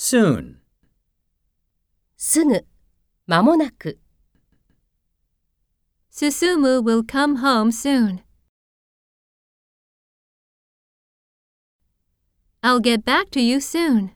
soon. すぐ、まもなく。Susumu will come home soon. I'll get back to you soon.